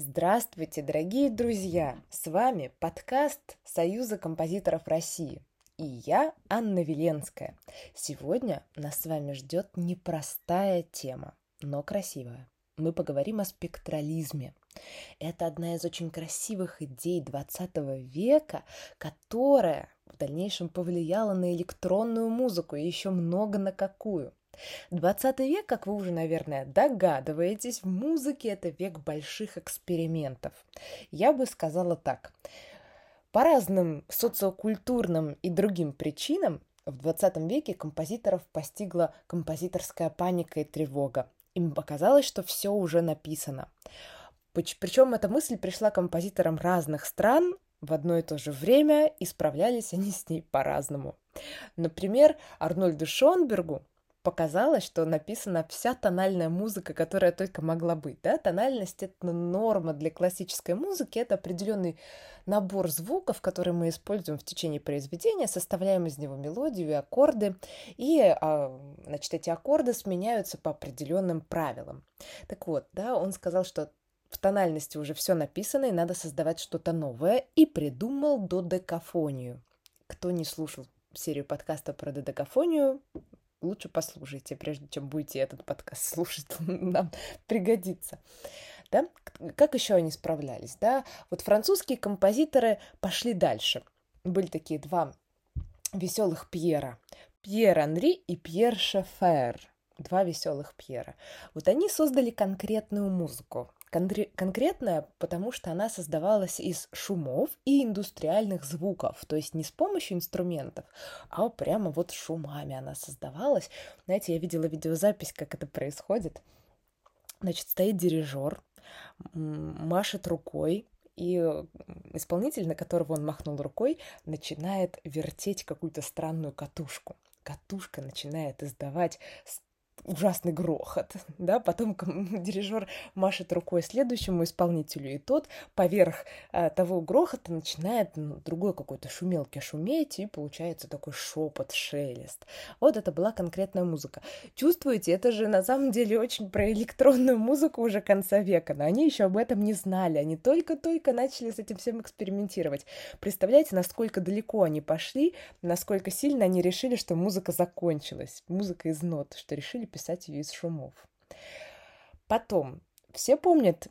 Здравствуйте, дорогие друзья! С вами подкаст Союза композиторов России. И я, Анна Веленская. Сегодня нас с вами ждет непростая тема, но красивая. Мы поговорим о спектрализме. Это одна из очень красивых идей 20 века, которая в дальнейшем повлияла на электронную музыку и еще много на какую. 20 век, как вы уже, наверное, догадываетесь, в музыке это век больших экспериментов. Я бы сказала так. По разным социокультурным и другим причинам в 20 веке композиторов постигла композиторская паника и тревога. Им показалось, что все уже написано. Причем эта мысль пришла композиторам разных стран в одно и то же время, и справлялись они с ней по-разному. Например, Арнольду Шонбергу показалось, что написана вся тональная музыка, которая только могла быть. Да? Тональность — это норма для классической музыки, это определенный набор звуков, которые мы используем в течение произведения, составляем из него мелодию и аккорды, и а, значит, эти аккорды сменяются по определенным правилам. Так вот, да, он сказал, что в тональности уже все написано, и надо создавать что-то новое, и придумал додекафонию. Кто не слушал серию подкаста про додекафонию, лучше послушайте, прежде чем будете этот подкаст слушать, нам пригодится. Да? Как еще они справлялись? Да? Вот французские композиторы пошли дальше. Были такие два веселых Пьера. Пьер Анри и Пьер Шефер. Два веселых Пьера. Вот они создали конкретную музыку. Конкре- конкретная, потому что она создавалась из шумов и индустриальных звуков, то есть не с помощью инструментов, а прямо вот шумами она создавалась. Знаете, я видела видеозапись, как это происходит. Значит, стоит дирижер, машет рукой, и исполнитель, на которого он махнул рукой, начинает вертеть какую-то странную катушку. Катушка начинает издавать ужасный грохот, да, потом дирижер машет рукой следующему исполнителю, и тот поверх э, того грохота начинает ну, другой какой-то шумелки шуметь, и получается такой шепот, шелест. Вот это была конкретная музыка. Чувствуете, это же на самом деле очень про электронную музыку уже конца века, но они еще об этом не знали, они только-только начали с этим всем экспериментировать. Представляете, насколько далеко они пошли, насколько сильно они решили, что музыка закончилась, музыка из нот, что решили ее из шумов. Потом, все помнят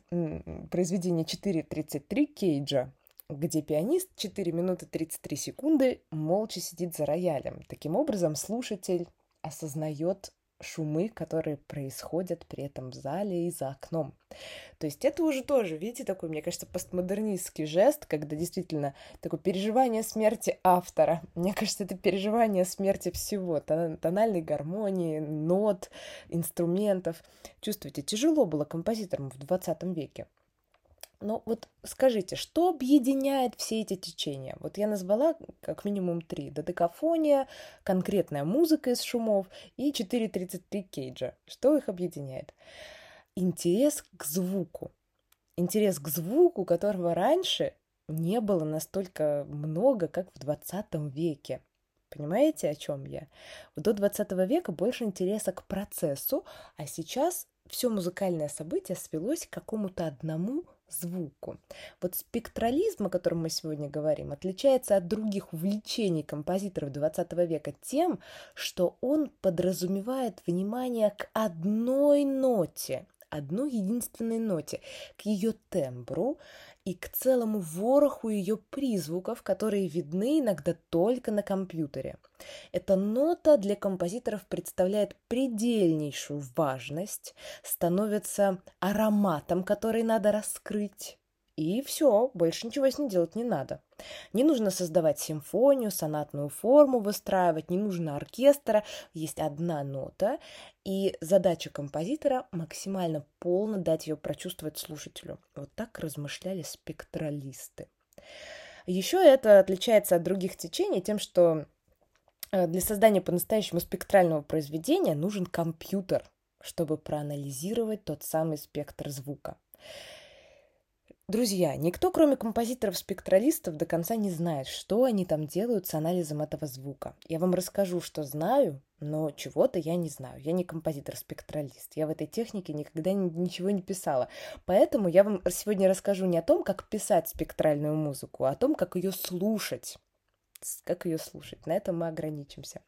произведение 4.33 Кейджа, где пианист 4 минуты 33 секунды молча сидит за роялем. Таким образом, слушатель осознает шумы, которые происходят при этом в зале и за окном. То есть это уже тоже, видите, такой, мне кажется, постмодернистский жест, когда действительно такое переживание смерти автора. Мне кажется, это переживание смерти всего, тональной гармонии, нот, инструментов. Чувствуете, тяжело было композиторам в 20 веке. Но вот скажите, что объединяет все эти течения? Вот я назвала как минимум три. Додекафония, конкретная музыка из шумов и 4.33 Кейджа. Что их объединяет? Интерес к звуку. Интерес к звуку, которого раньше не было настолько много, как в 20 веке. Понимаете, о чем я? До 20 века больше интереса к процессу, а сейчас все музыкальное событие свелось к какому-то одному звуку. Вот спектрализм, о котором мы сегодня говорим, отличается от других увлечений композиторов XX века тем, что он подразумевает внимание к одной ноте, одной единственной ноте, к ее тембру и к целому вороху ее призвуков, которые видны иногда только на компьютере. Эта нота для композиторов представляет предельнейшую важность, становится ароматом, который надо раскрыть. И все, больше ничего с ней делать не надо. Не нужно создавать симфонию, сонатную форму выстраивать, не нужно оркестра. Есть одна нота, и задача композитора максимально полно дать ее прочувствовать слушателю. Вот так размышляли спектралисты. Еще это отличается от других течений тем, что э, для создания по-настоящему спектрального произведения нужен компьютер, чтобы проанализировать тот самый спектр звука. Друзья, никто, кроме композиторов-спектралистов, до конца не знает, что они там делают с анализом этого звука. Я вам расскажу, что знаю, но чего-то я не знаю. Я не композитор-спектралист. Я в этой технике никогда ничего не писала. Поэтому я вам сегодня расскажу не о том, как писать спектральную музыку, а о том, как ее слушать. Как ее слушать. На этом мы ограничимся.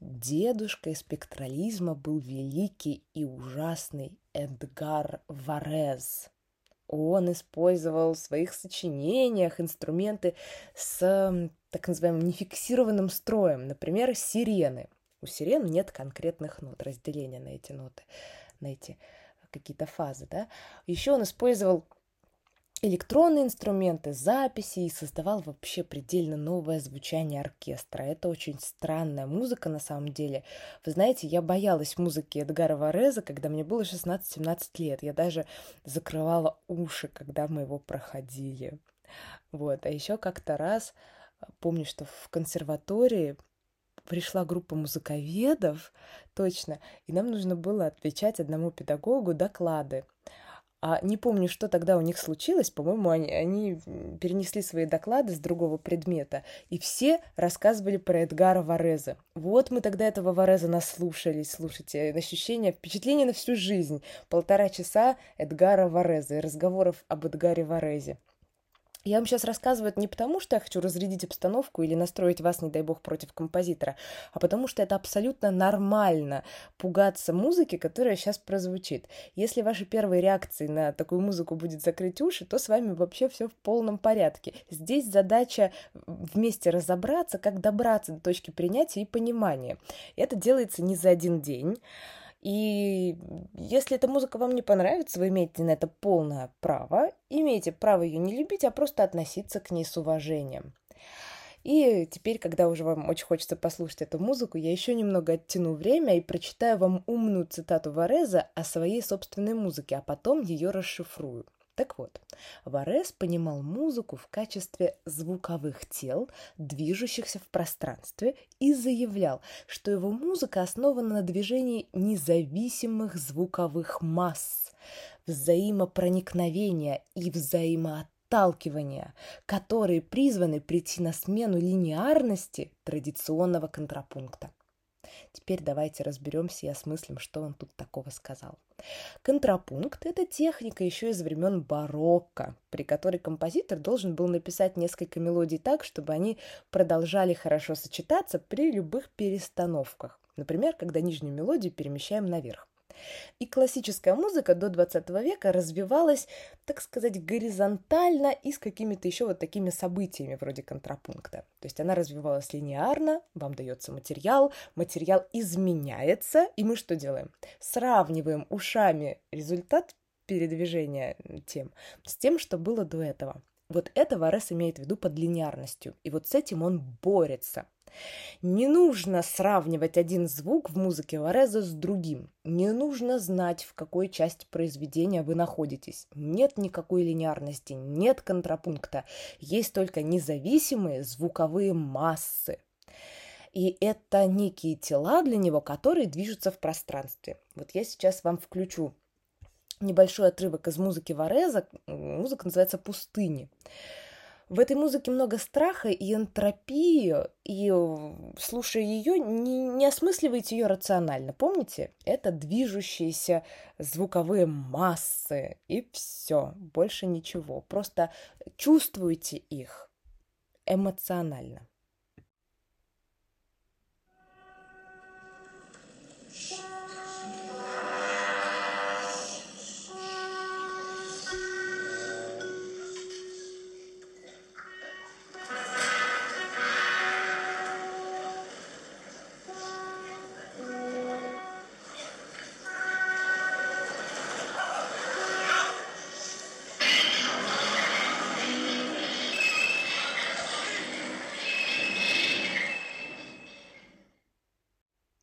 Дедушкой спектрализма был великий и ужасный Эдгар Варез – он использовал в своих сочинениях инструменты с так называемым нефиксированным строем, например, сирены. У сирен нет конкретных нот, разделения на эти ноты, на эти какие-то фазы, да. Еще он использовал электронные инструменты, записи и создавал вообще предельно новое звучание оркестра. Это очень странная музыка на самом деле. Вы знаете, я боялась музыки Эдгара Вареза, когда мне было 16-17 лет. Я даже закрывала уши, когда мы его проходили. Вот. А еще как-то раз, помню, что в консерватории пришла группа музыковедов, точно, и нам нужно было отвечать одному педагогу доклады. А не помню, что тогда у них случилось. По-моему, они, они перенесли свои доклады с другого предмета. И все рассказывали про Эдгара Вареза. Вот мы тогда этого Вареза наслушались. Слушайте, ощущение, впечатление на всю жизнь. Полтора часа Эдгара Вареза и разговоров об Эдгаре Варезе. Я вам сейчас рассказываю это не потому, что я хочу разрядить обстановку или настроить вас, не дай бог, против композитора, а потому что это абсолютно нормально пугаться музыки, которая сейчас прозвучит. Если вашей первой реакцией на такую музыку будет закрыть уши, то с вами вообще все в полном порядке. Здесь задача вместе разобраться, как добраться до точки принятия и понимания. Это делается не за один день. И если эта музыка вам не понравится, вы имеете на это полное право. Имеете право ее не любить, а просто относиться к ней с уважением. И теперь, когда уже вам очень хочется послушать эту музыку, я еще немного оттяну время и прочитаю вам умную цитату Вареза о своей собственной музыке, а потом ее расшифрую. Так вот, Варес понимал музыку в качестве звуковых тел, движущихся в пространстве, и заявлял, что его музыка основана на движении независимых звуковых масс, взаимопроникновения и взаимоотталкивания, которые призваны прийти на смену линеарности традиционного контрапункта. Теперь давайте разберемся и осмыслим, что он тут такого сказал. Контрапункт – это техника еще из времен барокко, при которой композитор должен был написать несколько мелодий так, чтобы они продолжали хорошо сочетаться при любых перестановках. Например, когда нижнюю мелодию перемещаем наверх. И классическая музыка до 20 века развивалась, так сказать, горизонтально и с какими-то еще вот такими событиями вроде контрапункта. То есть она развивалась линеарно, вам дается материал, материал изменяется, и мы что делаем? Сравниваем ушами результат передвижения тем с тем, что было до этого. Вот это Варес имеет в виду под линеарностью, и вот с этим он борется. Не нужно сравнивать один звук в музыке Вареза с другим. Не нужно знать, в какой части произведения вы находитесь. Нет никакой линеарности, нет контрапункта. Есть только независимые звуковые массы. И это некие тела для него, которые движутся в пространстве. Вот я сейчас вам включу небольшой отрывок из музыки Вареза. Музыка называется «Пустыни». В этой музыке много страха и энтропии, и э, слушая ее, не, не осмысливайте ее рационально. Помните? Это движущиеся звуковые массы, и все, больше ничего. Просто чувствуйте их эмоционально.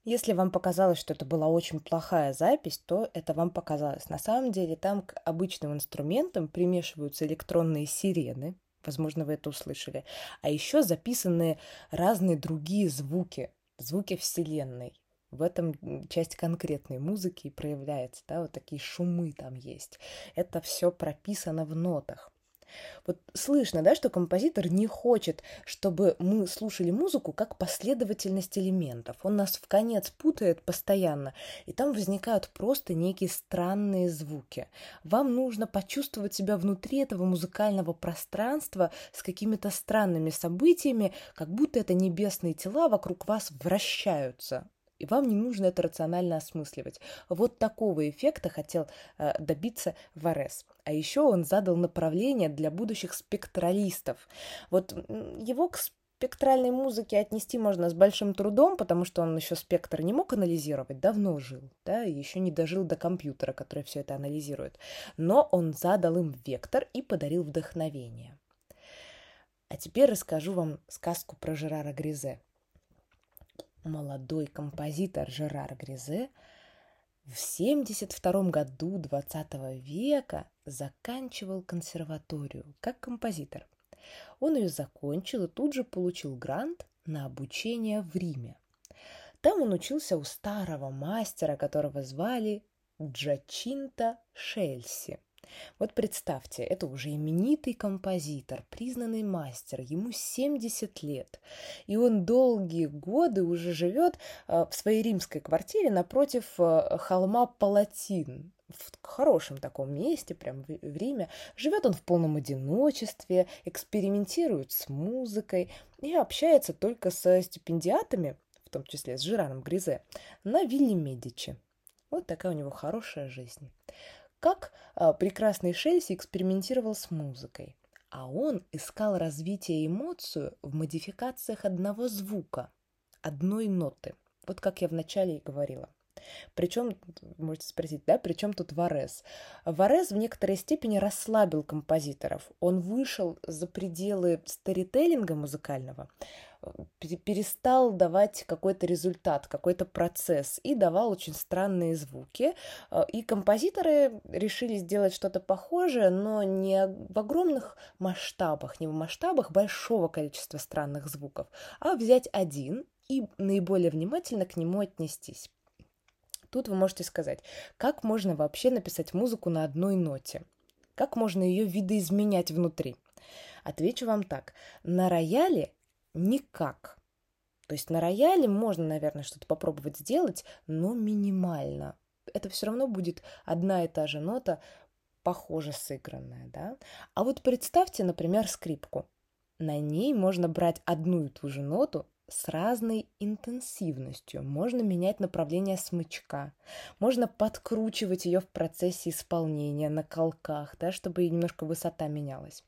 Если вам показалось, что это была очень плохая запись, то это вам показалось. На самом деле там к обычным инструментам примешиваются электронные сирены, возможно, вы это услышали, а еще записаны разные другие звуки, звуки Вселенной. В этом часть конкретной музыки проявляется, да, вот такие шумы там есть. Это все прописано в нотах. Вот слышно, да, что композитор не хочет, чтобы мы слушали музыку как последовательность элементов. Он нас в конец путает постоянно, и там возникают просто некие странные звуки. Вам нужно почувствовать себя внутри этого музыкального пространства с какими-то странными событиями, как будто это небесные тела вокруг вас вращаются и вам не нужно это рационально осмысливать. Вот такого эффекта хотел э, добиться Варес. А еще он задал направление для будущих спектралистов. Вот его к спектральной музыке отнести можно с большим трудом, потому что он еще спектр не мог анализировать, давно жил, да, еще не дожил до компьютера, который все это анализирует. Но он задал им вектор и подарил вдохновение. А теперь расскажу вам сказку про Жерара Гризе молодой композитор Жерар Гризе в 1972 году 20 века заканчивал консерваторию как композитор. Он ее закончил и тут же получил грант на обучение в Риме. Там он учился у старого мастера, которого звали Джачинта Шельси – вот представьте, это уже именитый композитор, признанный мастер, ему 70 лет, и он долгие годы уже живет э, в своей римской квартире напротив э, холма Палатин, в хорошем таком месте, прям в Риме. Живет он в полном одиночестве, экспериментирует с музыкой и общается только со стипендиатами, в том числе с Жираном Гризе, на вилле Медичи. Вот такая у него хорошая жизнь как а, прекрасный Шельси экспериментировал с музыкой. А он искал развитие эмоцию в модификациях одного звука, одной ноты. Вот как я вначале и говорила. Причем, можете спросить, да, при чем тут Варес? Варес в некоторой степени расслабил композиторов. Он вышел за пределы старителлинга музыкального, перестал давать какой-то результат, какой-то процесс и давал очень странные звуки. Э, и композиторы решили сделать что-то похожее, но не в огромных масштабах, не в масштабах большого количества странных звуков, а взять один и наиболее внимательно к нему отнестись. Тут вы можете сказать, как можно вообще написать музыку на одной ноте? Как можно ее видоизменять внутри? Отвечу вам так. На рояле никак. То есть на рояле можно, наверное, что-то попробовать сделать, но минимально. Это все равно будет одна и та же нота, похоже сыгранная, да? А вот представьте, например, скрипку. На ней можно брать одну и ту же ноту с разной интенсивностью. Можно менять направление смычка, можно подкручивать ее в процессе исполнения на колках, да, чтобы немножко высота менялась.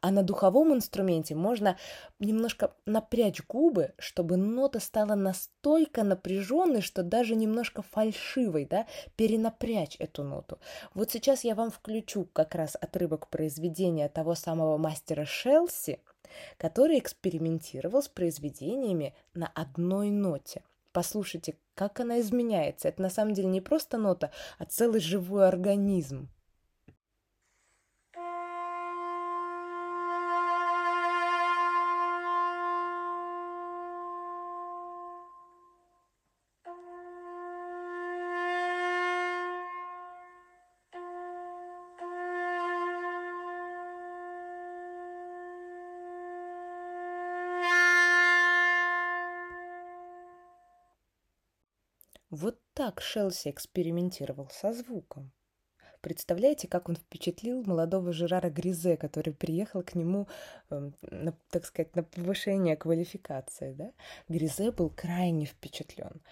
А на духовом инструменте можно немножко напрячь губы, чтобы нота стала настолько напряженной, что даже немножко фальшивой, да, перенапрячь эту ноту. Вот сейчас я вам включу как раз отрывок произведения того самого мастера Шелси – который экспериментировал с произведениями на одной ноте. Послушайте, как она изменяется. Это на самом деле не просто нота, а целый живой организм. Вот так Шелси экспериментировал со звуком. Представляете, как он впечатлил молодого Жерара Гризе, который приехал к нему, э, на, так сказать, на повышение квалификации. Да? Гризе был крайне впечатлен.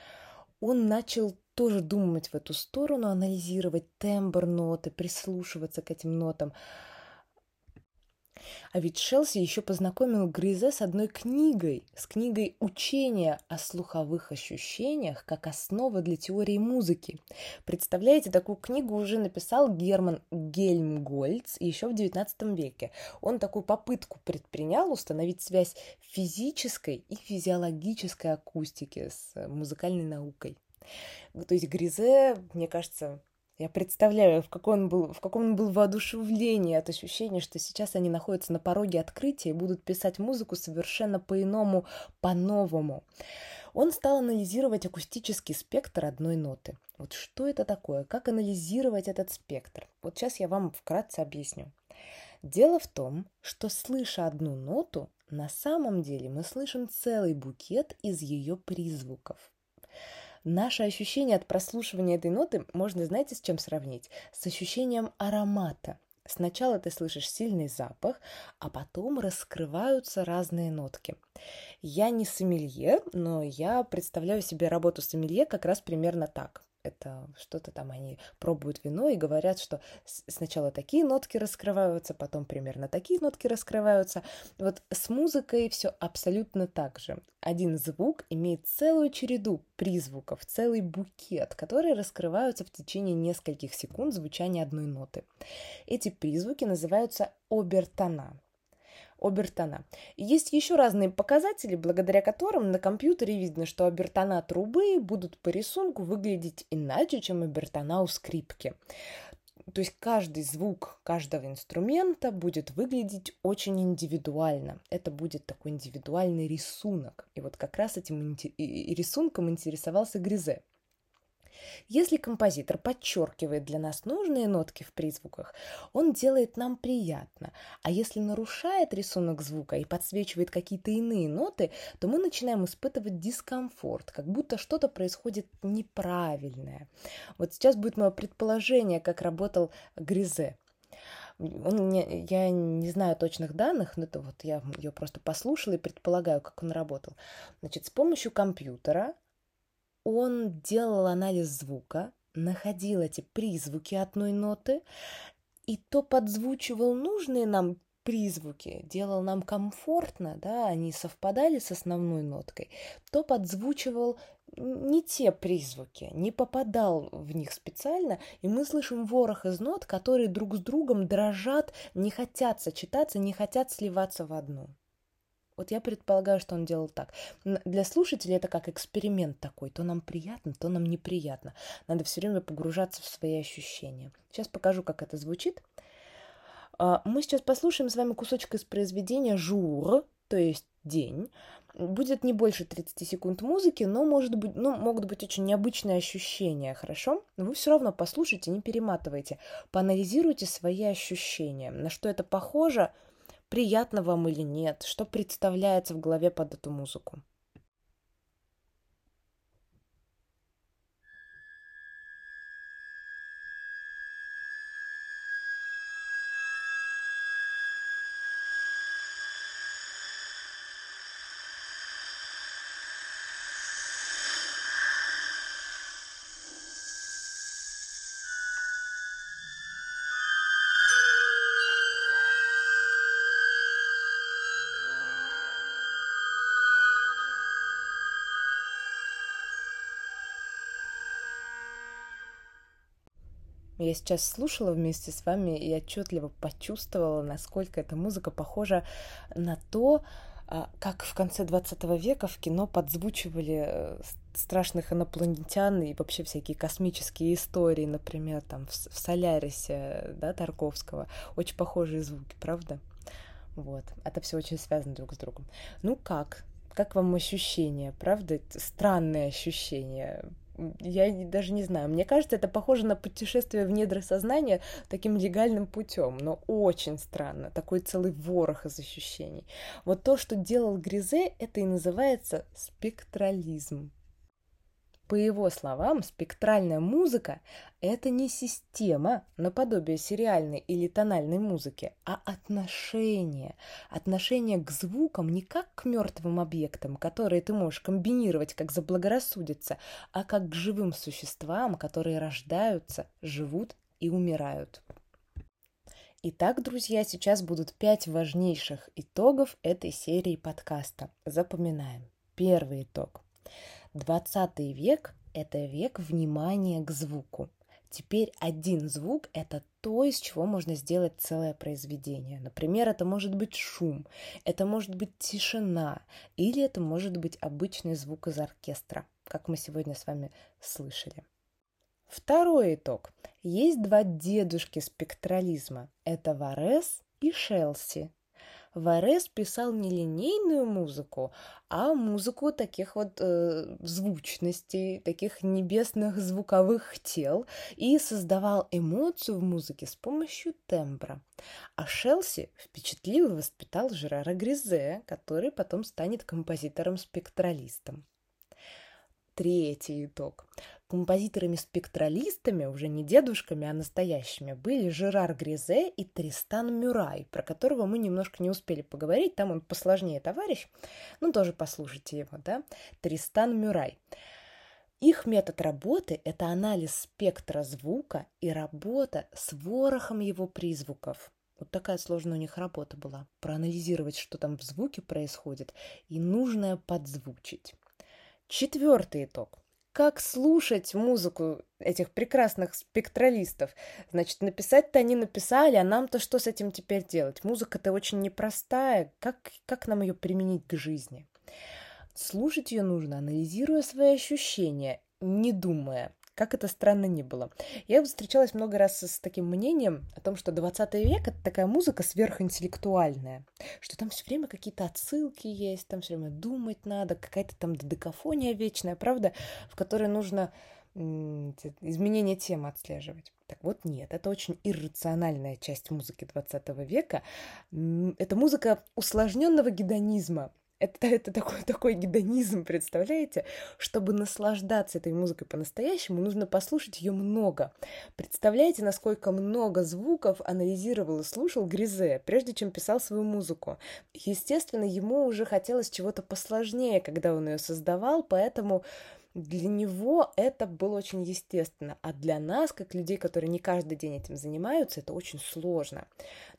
Он начал тоже думать в эту сторону, анализировать тембр ноты, прислушиваться к этим нотам. А ведь Шелси еще познакомил Гризе с одной книгой, с книгой учения о слуховых ощущениях как основа для теории музыки. Представляете, такую книгу уже написал Герман Гельмгольц еще в XIX веке. Он такую попытку предпринял установить связь физической и физиологической акустики с музыкальной наукой. То есть Гризе, мне кажется, я представляю, в каком, он был, в каком он был воодушевлении от ощущения, что сейчас они находятся на пороге открытия и будут писать музыку совершенно по-иному, по-новому. Он стал анализировать акустический спектр одной ноты. Вот что это такое? Как анализировать этот спектр? Вот сейчас я вам вкратце объясню. Дело в том, что слыша одну ноту, на самом деле мы слышим целый букет из ее призвуков. Наше ощущение от прослушивания этой ноты можно, знаете, с чем сравнить? С ощущением аромата. Сначала ты слышишь сильный запах, а потом раскрываются разные нотки. Я не сомелье, но я представляю себе работу сомелье как раз примерно так это что-то там они пробуют вино и говорят, что сначала такие нотки раскрываются, потом примерно такие нотки раскрываются. Вот с музыкой все абсолютно так же. Один звук имеет целую череду призвуков, целый букет, которые раскрываются в течение нескольких секунд звучания одной ноты. Эти призвуки называются обертона обертона. есть еще разные показатели, благодаря которым на компьютере видно, что обертона трубы будут по рисунку выглядеть иначе, чем обертона у скрипки. То есть каждый звук каждого инструмента будет выглядеть очень индивидуально. Это будет такой индивидуальный рисунок. И вот как раз этим рисунком интересовался Гризе. Если композитор подчеркивает для нас нужные нотки в призвуках, он делает нам приятно. А если нарушает рисунок звука и подсвечивает какие-то иные ноты, то мы начинаем испытывать дискомфорт, как будто что-то происходит неправильное. Вот сейчас будет мое предположение, как работал Гризе. Он, не, я не знаю точных данных, но это вот я ее просто послушала и предполагаю, как он работал. Значит, с помощью компьютера он делал анализ звука, находил эти призвуки одной ноты и то подзвучивал нужные нам призвуки, делал нам комфортно, да, они совпадали с основной ноткой, то подзвучивал не те призвуки, не попадал в них специально, и мы слышим ворох из нот, которые друг с другом дрожат, не хотят сочетаться, не хотят сливаться в одну. Вот я предполагаю, что он делал так. Для слушателей это как эксперимент такой. То нам приятно, то нам неприятно. Надо все время погружаться в свои ощущения. Сейчас покажу, как это звучит. А, мы сейчас послушаем с вами кусочек из произведения «Жур», то есть «День». Будет не больше 30 секунд музыки, но может быть, ну, могут быть очень необычные ощущения, хорошо? Но вы все равно послушайте, не перематывайте. Поанализируйте свои ощущения. На что это похоже – приятно вам или нет, что представляется в голове под эту музыку. Я сейчас слушала вместе с вами и отчетливо почувствовала, насколько эта музыка похожа на то, а, как в конце 20 века в кино подзвучивали э, страшных инопланетян и вообще всякие космические истории, например, там в, Солярисе, да, Тарковского. Очень похожие звуки, правда? Вот. Это все очень связано друг с другом. Ну как? Как вам ощущения, правда? Странные ощущения я даже не знаю. Мне кажется, это похоже на путешествие в недра сознания таким легальным путем, но очень странно. Такой целый ворох из ощущений. Вот то, что делал Гризе, это и называется спектрализм. По его словам, спектральная музыка – это не система наподобие сериальной или тональной музыки, а отношение. Отношение к звукам не как к мертвым объектам, которые ты можешь комбинировать как заблагорассудится, а как к живым существам, которые рождаются, живут и умирают. Итак, друзья, сейчас будут пять важнейших итогов этой серии подкаста. Запоминаем. Первый итог. 20 век – это век внимания к звуку. Теперь один звук – это то, из чего можно сделать целое произведение. Например, это может быть шум, это может быть тишина, или это может быть обычный звук из оркестра, как мы сегодня с вами слышали. Второй итог. Есть два дедушки спектрализма. Это Варес и Шелси. Варес писал не линейную музыку, а музыку таких вот э, звучностей, таких небесных звуковых тел и создавал эмоцию в музыке с помощью тембра. А Шелси впечатлил и воспитал Жерара Гризе, который потом станет композитором-спектралистом. Третий итог. Композиторами-спектралистами, уже не дедушками, а настоящими, были Жерар Гризе и Тристан Мюрай, про которого мы немножко не успели поговорить, там он посложнее товарищ, ну тоже послушайте его, да, Тристан Мюрай. Их метод работы – это анализ спектра звука и работа с ворохом его призвуков. Вот такая сложная у них работа была – проанализировать, что там в звуке происходит, и нужное подзвучить. Четвертый итог. Как слушать музыку этих прекрасных спектралистов? Значит, написать-то они написали, а нам-то что с этим теперь делать? Музыка-то очень непростая. Как, как нам ее применить к жизни? Слушать ее нужно, анализируя свои ощущения, не думая, как это странно ни было. Я встречалась много раз с таким мнением о том, что 20 век — это такая музыка сверхинтеллектуальная, что там все время какие-то отсылки есть, там все время думать надо, какая-то там додекафония вечная, правда, в которой нужно изменение темы отслеживать. Так вот, нет, это очень иррациональная часть музыки 20 века. Это музыка усложненного гедонизма, это, это такой, такой гедонизм, представляете? Чтобы наслаждаться этой музыкой по-настоящему, нужно послушать ее много. Представляете, насколько много звуков анализировал и слушал Гризе, прежде чем писал свою музыку. Естественно, ему уже хотелось чего-то посложнее, когда он ее создавал, поэтому для него это было очень естественно, а для нас, как людей, которые не каждый день этим занимаются, это очень сложно.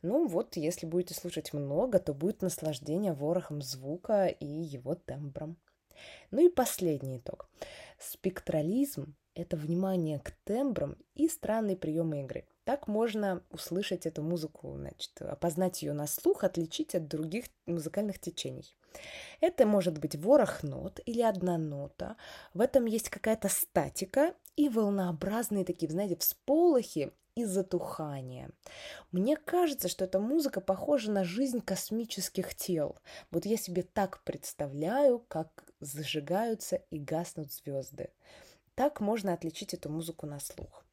Ну вот, если будете слушать много, то будет наслаждение ворохом звука и его тембром. Ну и последний итог. Спектрализм — это внимание к тембрам и странные приемы игры. Так можно услышать эту музыку, значит, опознать ее на слух, отличить от других музыкальных течений. Это может быть ворох нот или одна нота. В этом есть какая-то статика и волнообразные такие, знаете, всполохи и затухания. Мне кажется, что эта музыка похожа на жизнь космических тел. Вот я себе так представляю, как зажигаются и гаснут звезды. Так можно отличить эту музыку на слух.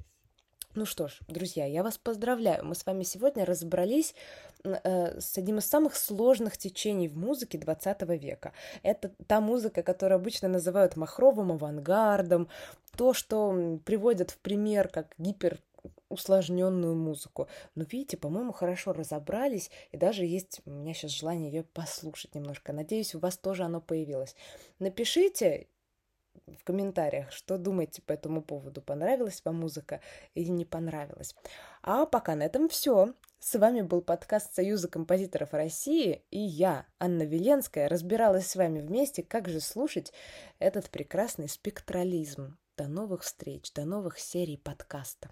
Ну что ж, друзья, я вас поздравляю. Мы с вами сегодня разобрались э, с одним из самых сложных течений в музыке 20 века. Это та музыка, которую обычно называют махровым авангардом, то, что приводят в пример как гипер усложненную музыку. Но видите, по-моему, хорошо разобрались, и даже есть у меня сейчас желание ее послушать немножко. Надеюсь, у вас тоже оно появилось. Напишите, в комментариях, что думаете по этому поводу, понравилась вам музыка или не понравилась. А пока на этом все. С вами был подкаст Союза композиторов России, и я, Анна Веленская, разбиралась с вами вместе, как же слушать этот прекрасный спектрализм. До новых встреч, до новых серий подкаста.